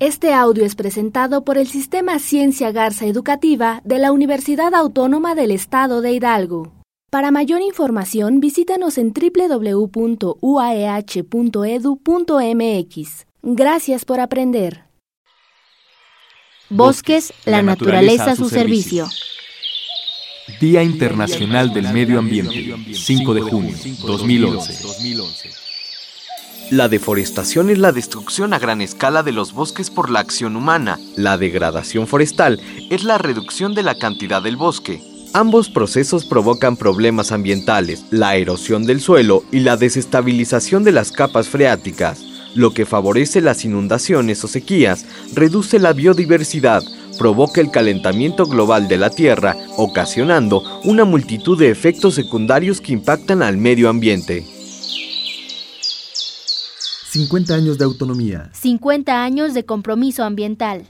Este audio es presentado por el Sistema Ciencia Garza Educativa de la Universidad Autónoma del Estado de Hidalgo. Para mayor información, visítanos en www.uaeh.edu.mx. Gracias por aprender. Bosques, la, naturaleza, a su servicio. Día Internacional del Medio Ambiente, 5 de junio 2011. La deforestación es la destrucción a gran escala de los bosques por la acción humana. La degradación forestal es la reducción de la cantidad del bosque. Ambos procesos provocan problemas ambientales, la erosión del suelo y la desestabilización de las capas freáticas, lo que favorece las inundaciones o sequías, reduce la biodiversidad, provoca el calentamiento global de la Tierra, ocasionando una multitud de efectos secundarios que impactan al medio ambiente. 50 años de autonomía. 50 años de compromiso ambiental.